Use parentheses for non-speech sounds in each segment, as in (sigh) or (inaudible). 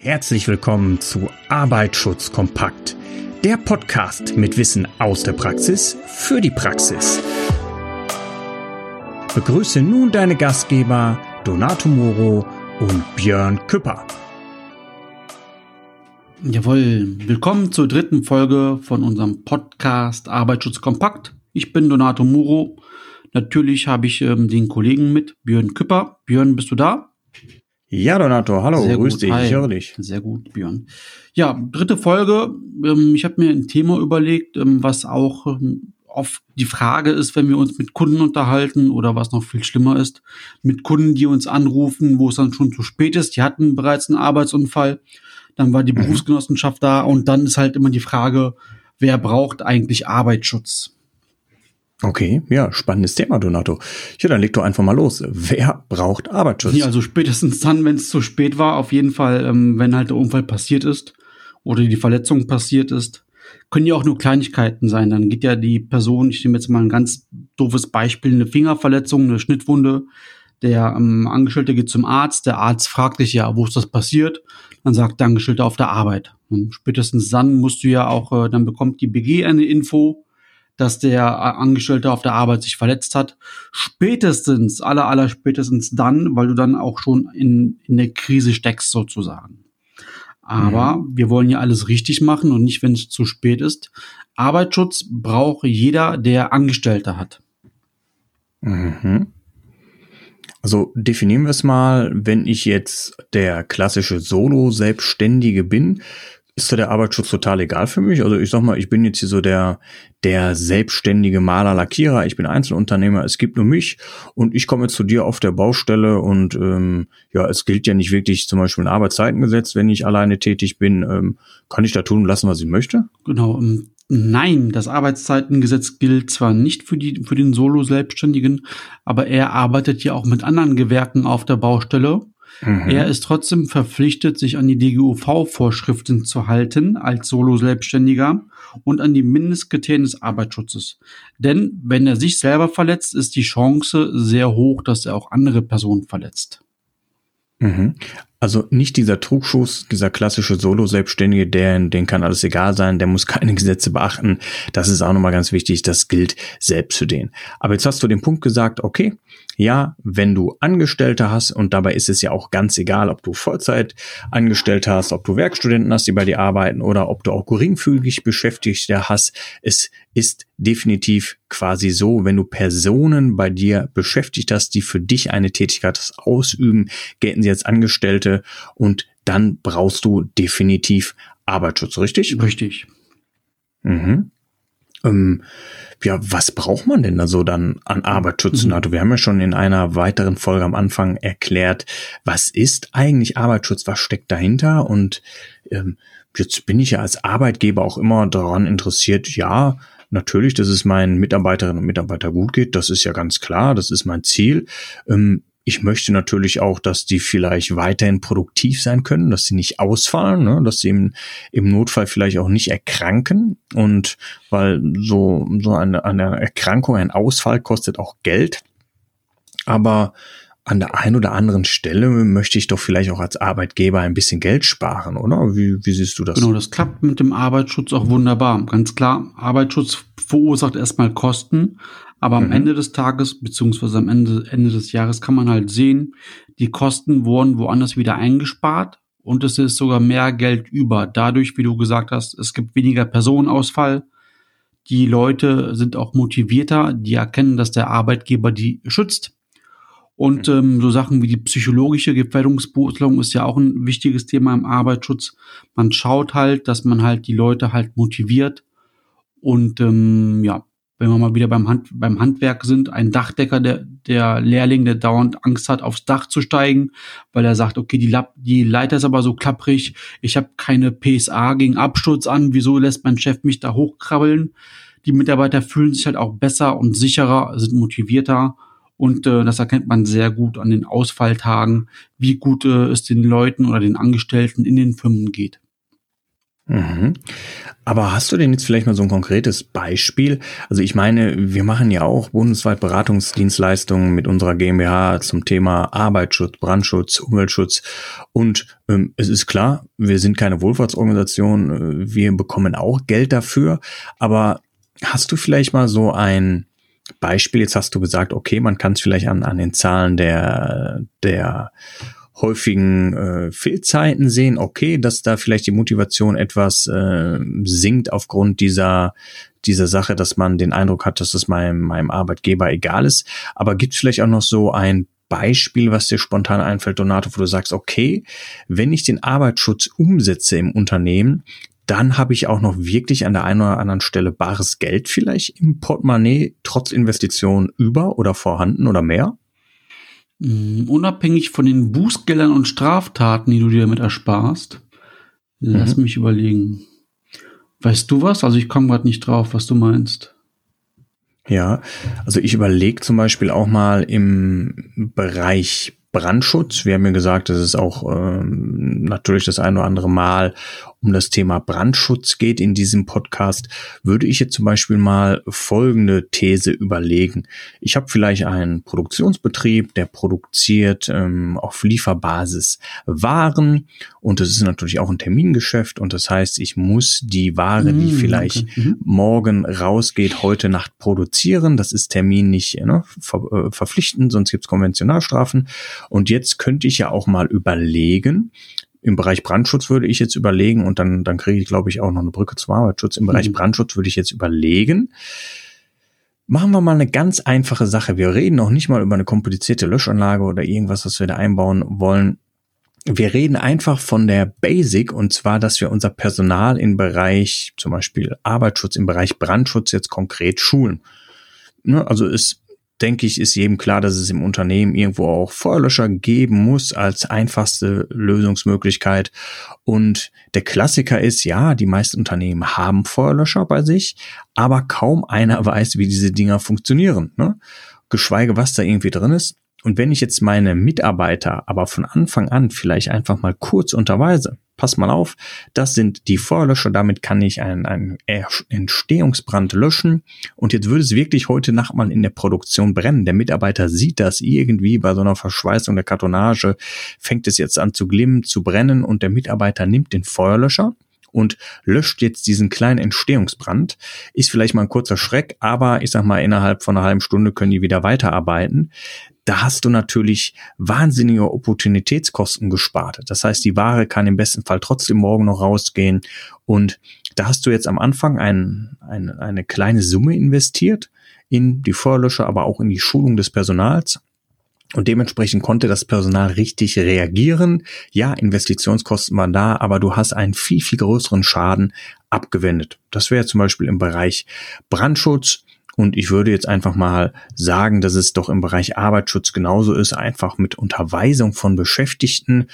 Herzlich willkommen zu Arbeitsschutz kompakt, der Podcast mit Wissen aus der Praxis für die Praxis. Begrüße nun deine Gastgeber Donato Moro und Björn Küpper. Jawohl, willkommen zur dritten Folge von unserem Podcast Arbeitsschutz kompakt. Ich bin Donato Muro. Natürlich habe ich ähm, den Kollegen mit, Björn Küpper. Björn, bist du da? Ja, Donato, hallo, Sehr grüß gut, dich, hi. ich höre dich. Sehr gut, Björn. Ja, dritte Folge. Ähm, ich habe mir ein Thema überlegt, ähm, was auch ähm, oft die Frage ist, wenn wir uns mit Kunden unterhalten oder was noch viel schlimmer ist, mit Kunden, die uns anrufen, wo es dann schon zu spät ist. Die hatten bereits einen Arbeitsunfall, dann war die Mhm. Berufsgenossenschaft da und dann ist halt immer die Frage, wer braucht eigentlich Arbeitsschutz? Okay, ja, spannendes Thema, Donato. Ja, dann leg doch einfach mal los. Wer braucht Arbeitsschutz? Ja, also spätestens dann, wenn es zu spät war, auf jeden Fall, ähm, wenn halt der Unfall passiert ist oder die Verletzung passiert ist, können ja auch nur Kleinigkeiten sein. Dann geht ja die Person, ich nehme jetzt mal ein ganz doofes Beispiel, eine Fingerverletzung, eine Schnittwunde. Der ähm, Angestellte geht zum Arzt, der Arzt fragt dich ja, wo ist das passiert? Dann sagt der Angestellte auf der Arbeit. Und spätestens dann musst du ja auch, äh, dann bekommt die BG eine Info, dass der Angestellte auf der Arbeit sich verletzt hat. Spätestens, aller, aller spätestens dann, weil du dann auch schon in, in der Krise steckst sozusagen. Aber wir wollen ja alles richtig machen und nicht, wenn es zu spät ist. Arbeitsschutz braucht jeder, der Angestellte hat. Mhm. Also definieren wir es mal, wenn ich jetzt der klassische Solo-Selbstständige bin, ist da der Arbeitsschutz total egal für mich. Also ich sag mal, ich bin jetzt hier so der, der selbstständige Maler, Lackierer, ich bin Einzelunternehmer, es gibt nur mich und ich komme zu dir auf der Baustelle und ähm, ja, es gilt ja nicht wirklich zum Beispiel ein Arbeitszeitengesetz, wenn ich alleine tätig bin, ähm, kann ich da tun lassen, was ich möchte? Genau. ähm, Nein, das Arbeitszeitengesetz gilt zwar nicht für, die, für den Solo-Selbstständigen, aber er arbeitet ja auch mit anderen Gewerken auf der Baustelle. Mhm. Er ist trotzdem verpflichtet, sich an die DGUV-Vorschriften zu halten als Solo-Selbstständiger und an die Mindestkriterien des Arbeitsschutzes. Denn wenn er sich selber verletzt, ist die Chance sehr hoch, dass er auch andere Personen verletzt. Mhm. Also nicht dieser Trugschuss, dieser klassische Solo-Selbstständige, der, den kann alles egal sein, der muss (laughs) keine Gesetze beachten. Das ist auch nochmal ganz wichtig, das gilt selbst für den. Aber jetzt hast du den Punkt gesagt, okay, ja, wenn du Angestellte hast, und dabei ist es ja auch ganz egal, ob du Vollzeit Angestellte hast, ob du Werkstudenten hast, die bei dir arbeiten, oder ob du auch geringfügig Beschäftigte hast, es ist definitiv quasi so, wenn du Personen bei dir beschäftigt hast, die für dich eine Tätigkeit ausüben, gelten sie als Angestellte und dann brauchst du definitiv Arbeitsschutz, richtig? Richtig. Mhm. Ähm, ja, was braucht man denn da so dann an Arbeitsschutz? Mhm. NATO? Wir haben ja schon in einer weiteren Folge am Anfang erklärt, was ist eigentlich Arbeitsschutz, was steckt dahinter? Und ähm, jetzt bin ich ja als Arbeitgeber auch immer daran interessiert, ja, natürlich, dass es meinen Mitarbeiterinnen und Mitarbeitern gut geht, das ist ja ganz klar, das ist mein Ziel. Ähm, ich möchte natürlich auch, dass die vielleicht weiterhin produktiv sein können, dass sie nicht ausfallen, ne? dass sie im, im Notfall vielleicht auch nicht erkranken. Und weil so, so eine, eine Erkrankung, ein Ausfall kostet auch Geld. Aber an der einen oder anderen Stelle möchte ich doch vielleicht auch als Arbeitgeber ein bisschen Geld sparen, oder? Wie, wie siehst du das? Genau, das klappt mit dem Arbeitsschutz auch wunderbar. Ganz klar, Arbeitsschutz verursacht erstmal Kosten, aber am Mhm. Ende des Tages, beziehungsweise am Ende, Ende des Jahres kann man halt sehen, die Kosten wurden woanders wieder eingespart und es ist sogar mehr Geld über. Dadurch, wie du gesagt hast, es gibt weniger Personenausfall. Die Leute sind auch motivierter, die erkennen, dass der Arbeitgeber die schützt. Und ähm, so Sachen wie die psychologische Gefährdungsbeurteilung ist ja auch ein wichtiges Thema im Arbeitsschutz. Man schaut halt, dass man halt die Leute halt motiviert. Und ähm, ja, wenn wir mal wieder beim, Hand, beim Handwerk sind, ein Dachdecker, der, der Lehrling, der dauernd Angst hat, aufs Dach zu steigen, weil er sagt, okay, die, Lab, die Leiter ist aber so klapprig, ich habe keine PSA gegen Absturz an, wieso lässt mein Chef mich da hochkrabbeln? Die Mitarbeiter fühlen sich halt auch besser und sicherer, sind motivierter und äh, das erkennt man sehr gut an den Ausfalltagen, wie gut äh, es den Leuten oder den Angestellten in den Firmen geht. Mhm. Aber hast du denn jetzt vielleicht mal so ein konkretes Beispiel? Also ich meine, wir machen ja auch bundesweit Beratungsdienstleistungen mit unserer GmbH zum Thema Arbeitsschutz, Brandschutz, Umweltschutz. Und ähm, es ist klar, wir sind keine Wohlfahrtsorganisation, äh, wir bekommen auch Geld dafür. Aber hast du vielleicht mal so ein Beispiel? Jetzt hast du gesagt, okay, man kann es vielleicht an, an den Zahlen der, der häufigen äh, Fehlzeiten sehen, okay, dass da vielleicht die Motivation etwas äh, sinkt aufgrund dieser dieser Sache, dass man den Eindruck hat, dass es meinem, meinem Arbeitgeber egal ist. Aber gibt es vielleicht auch noch so ein Beispiel, was dir spontan einfällt, Donato, wo du sagst, okay, wenn ich den Arbeitsschutz umsetze im Unternehmen, dann habe ich auch noch wirklich an der einen oder anderen Stelle bares Geld vielleicht im Portemonnaie trotz Investitionen über oder vorhanden oder mehr? Mm, unabhängig von den Bußgeldern und Straftaten, die du dir damit ersparst, lass mhm. mich überlegen. Weißt du was? Also ich komme gerade nicht drauf, was du meinst. Ja, also ich überlege zum Beispiel auch mal im Bereich Brandschutz. Wir haben ja gesagt, dass es auch ähm, natürlich das ein oder andere Mal um das Thema Brandschutz geht in diesem Podcast, würde ich jetzt zum Beispiel mal folgende These überlegen. Ich habe vielleicht einen Produktionsbetrieb, der produziert ähm, auf Lieferbasis Waren und das ist natürlich auch ein Termingeschäft und das heißt, ich muss die Ware, die mmh, vielleicht okay. Mhm. morgen rausgeht, heute Nacht produzieren. Das ist Termin nicht ne, ver äh, verpflichtend, sonst gibt's Konventionalstrafen. Und jetzt könnte ich ja auch mal überlegen, im Bereich Brandschutz würde ich jetzt überlegen, und dann, dann kriege ich, glaube ich, auch noch eine Brücke zum Arbeitsschutz. Im Bereich mhm. Brandschutz würde ich jetzt überlegen, machen wir mal eine ganz einfache Sache. Wir reden noch nicht mal über eine komplizierte Löschanlage oder irgendwas, was wir da einbauen wollen. Wir reden einfach von der Basic und zwar, dass wir unser Personal im Bereich zum Beispiel Arbeitsschutz, im Bereich Brandschutz jetzt konkret schulen. Ne, also es denke ich, ist jedem klar, dass es im Unternehmen irgendwo auch Feuerlöscher geben muss als einfachste Lösungsmöglichkeit. Und der Klassiker ist, ja, die meisten Unternehmen haben Feuerlöscher bei sich, aber kaum einer (laughs) weiß, wie diese Dinger funktionieren. Ne? Geschweige, was da irgendwie drin ist. Und wenn ich jetzt meine Mitarbeiter aber von Anfang an vielleicht einfach mal kurz unterweise, pass mal auf, das sind die Feuerlöscher, damit kann ich einen, einen Entstehungsbrand löschen. Und jetzt würde es wirklich heute Nacht mal in der Produktion brennen. Der Mitarbeiter sieht das irgendwie bei so einer Verschweißung der Kartonage, fängt es jetzt an zu glimmen, zu brennen und der Mitarbeiter nimmt den Feuerlöscher und löscht jetzt diesen kleinen Entstehungsbrand. Ist vielleicht mal ein kurzer Schreck, aber ich sag mal, innerhalb von einer halben Stunde können die wieder weiterarbeiten da hast du natürlich wahnsinnige Opportunitätskosten gespart. Das heißt, die Ware kann im besten Fall trotzdem morgen noch rausgehen. Und da hast du jetzt am Anfang ein, ein, eine kleine Summe investiert in die Vorlöscher, aber auch in die Schulung des Personals. Und dementsprechend konnte das Personal richtig reagieren. Ja, Investitionskosten waren da, aber du hast einen viel, viel größeren Schaden abgewendet. Das wäre zum Beispiel im Bereich Brandschutz und ich würde jetzt einfach mal sagen, dass es doch im Bereich Arbeitsschutz genauso ist, einfach mit Unterweisung von Beschäftigten.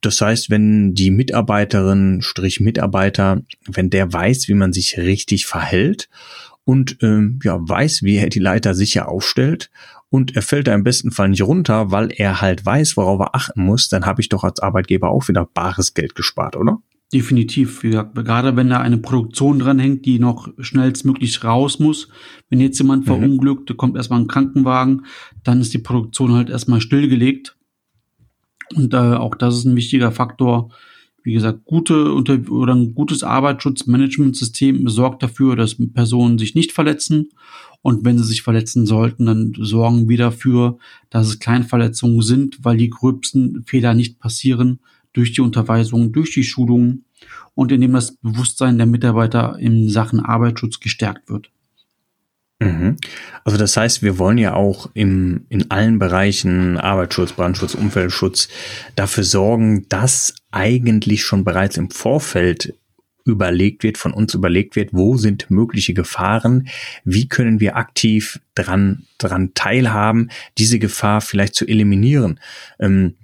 Das heißt, wenn die Mitarbeiterin, Strich Mitarbeiter, wenn der weiß, wie man sich richtig verhält und ähm, ja weiß, wie er die Leiter sicher aufstellt und er fällt da im besten Fall nicht runter, weil er halt weiß, worauf er achten muss, dann habe ich doch als Arbeitgeber auch wieder bares Geld gespart, oder? Definitiv, wie gesagt, gerade wenn da eine Produktion dranhängt, die noch schnellstmöglich raus muss. Wenn jetzt jemand mhm. verunglückt, kommt erstmal ein Krankenwagen, dann ist die Produktion halt erstmal stillgelegt. Und äh, auch das ist ein wichtiger Faktor. Wie gesagt, gute unter oder ein gutes Arbeitsschutzmanagementsystem sorgt dafür, dass Personen sich nicht verletzen. Und wenn sie sich verletzen sollten, dann sorgen wir dafür, dass es Kleinverletzungen sind, weil die gröbsten Fehler nicht passieren durch die Unterweisung, durch die Schulungen und indem das Bewusstsein der Mitarbeiter in Sachen Arbeitsschutz gestärkt wird. Mhm. Also das heißt, wir wollen ja auch im, in allen Bereichen Arbeitsschutz, Brandschutz, Umweltschutz dafür sorgen, dass eigentlich schon bereits im Vorfeld überlegt wird, von uns überlegt wird, wo sind mögliche Gefahren, wie können wir aktiv dran, dran teilhaben, diese Gefahr vielleicht zu eliminieren. Ähm,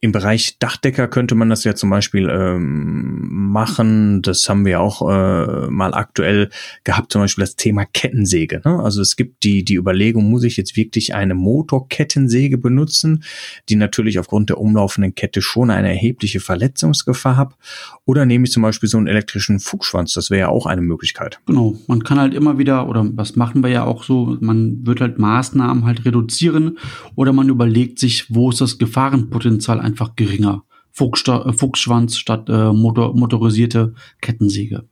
im Bereich Dachdecker könnte man das ja zum Beispiel ähm, machen. Das haben wir auch äh, mal aktuell gehabt, zum Beispiel das Thema Kettensäge. Ne? Also es gibt die, die Überlegung, muss ich jetzt wirklich eine Motorkettensäge benutzen, die natürlich aufgrund der umlaufenden Kette schon eine erhebliche Verletzungsgefahr hat. Oder nehme ich zum Beispiel so einen elektrischen Fuchsschwanz, das wäre ja auch eine Möglichkeit. Genau, man kann halt immer wieder, oder was machen wir ja auch so, man wird halt Maßnahmen halt reduzieren oder man überlegt sich, wo ist das Gefahrenpotenzial einfach geringer. Fuchssta äh, Fuchsschwanz statt äh, motor motorisierte Kettensäge.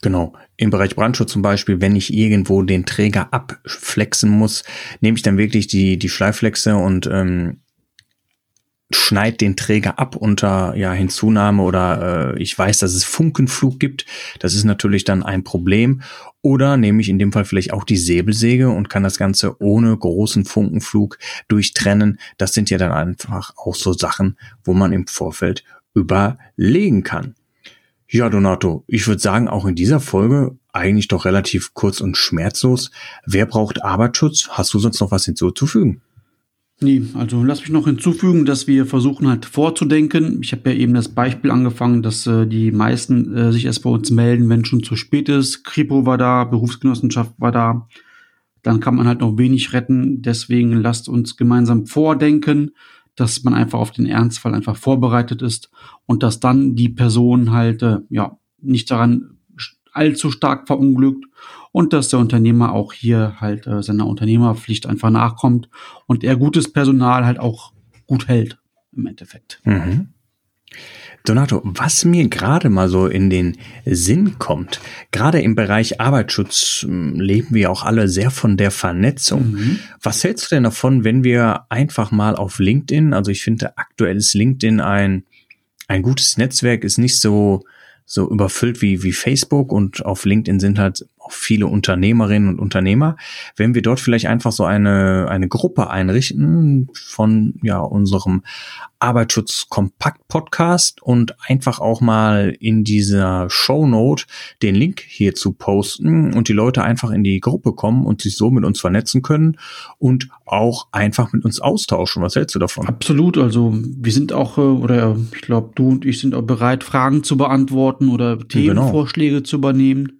Genau. Im Bereich Brandschutz zum Beispiel, wenn ich irgendwo den Träger abflexen muss, nehme ich dann wirklich die, die Schleifflexe und ähm, schneid den Träger ab unter ja, Hinzunahme oder äh, ich weiß, dass es Funkenflug gibt. Das ist natürlich dann ein Problem. Oder nehme ich in dem Fall vielleicht auch die Säbelsäge und kann das Ganze ohne großen Funkenflug durchtrennen. Das sind ja dann einfach auch so Sachen, wo man im Vorfeld überlegen kann. Ja, Donato, ich würde sagen, auch in dieser Folge eigentlich doch relativ kurz und schmerzlos. Wer braucht Arbeitsschutz? Hast du sonst noch was hinzuzufügen? Nee, also lass mich noch hinzufügen, dass wir versuchen halt vorzudenken. Ich habe ja eben das Beispiel angefangen, dass äh, die meisten äh, sich erst bei uns melden, wenn schon zu spät ist. Kripo war da, Berufsgenossenschaft war da. Dann kann man halt noch wenig retten. Deswegen lasst uns gemeinsam vordenken, dass man einfach auf den Ernstfall einfach vorbereitet ist und dass dann die Person halt äh, ja nicht daran allzu stark verunglückt und dass der Unternehmer auch hier halt äh, seiner Unternehmerpflicht einfach nachkommt und er gutes Personal halt auch gut hält im Endeffekt. Mhm. Donato, was mir gerade mal so in den Sinn kommt, gerade im Bereich Arbeitsschutz hm, leben wir auch alle sehr von der Vernetzung. Mhm. Was hältst du denn davon, wenn wir einfach mal auf LinkedIn, also ich finde aktuell ist LinkedIn ein, ein gutes Netzwerk, ist nicht so, so überfüllt wie, wie Facebook und auf LinkedIn sind halt auch viele Unternehmerinnen und Unternehmer, wenn wir dort vielleicht einfach so eine, eine Gruppe einrichten von ja, unserem Arbeitsschutz Kompakt Podcast und einfach auch mal in dieser Shownote den Link hierzu posten und die Leute einfach in die Gruppe kommen und sich so mit uns vernetzen können und auch einfach mit uns austauschen. Was hältst du davon? Absolut. Also wir sind auch, äh, oder ich glaube, du und ich sind auch bereit, Fragen zu beantworten oder genau. Themenvorschläge genau. zu übernehmen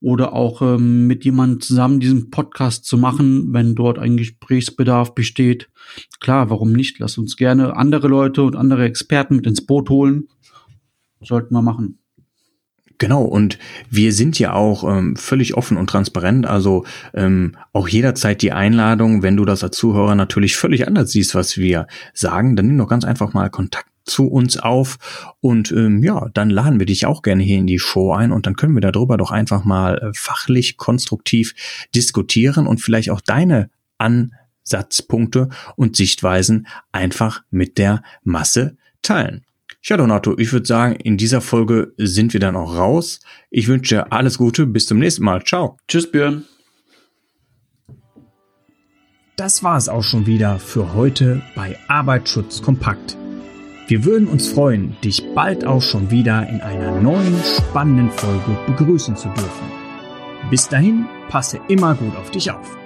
oder auch ähm, mit jemandem zusammen diesen Podcast zu machen, wenn dort ein Gesprächsbedarf besteht. Klar, warum nicht? Lass uns gerne andere Leute und andere Experten mit ins Boot holen. Sollten wir machen. Genau, und wir sind ja auch ähm, völlig offen und transparent. Also ähm, auch jederzeit die Einladung, wenn du das als Zuhörer natürlich völlig anders siehst, was wir sagen, dann nimm doch ganz einfach mal Kontakt zu uns auf und ähm, ja, dann laden wir dich auch gerne hier in die Show ein und dann können wir darüber doch einfach mal äh, fachlich konstruktiv diskutieren und vielleicht auch deine Ansatzpunkte und Sichtweisen einfach mit der Masse teilen. Ja, Donato, ich würde sagen, in dieser Folge sind wir dann auch raus. Ich wünsche dir alles Gute, bis zum nächsten Mal. Ciao. Tschüss, Björn. Das war es auch schon wieder für heute bei Arbeitsschutz kompakt. Wir würden uns freuen, dich bald auch schon wieder in einer neuen spannenden Folge begrüßen zu dürfen. Bis dahin, passe immer gut auf dich auf.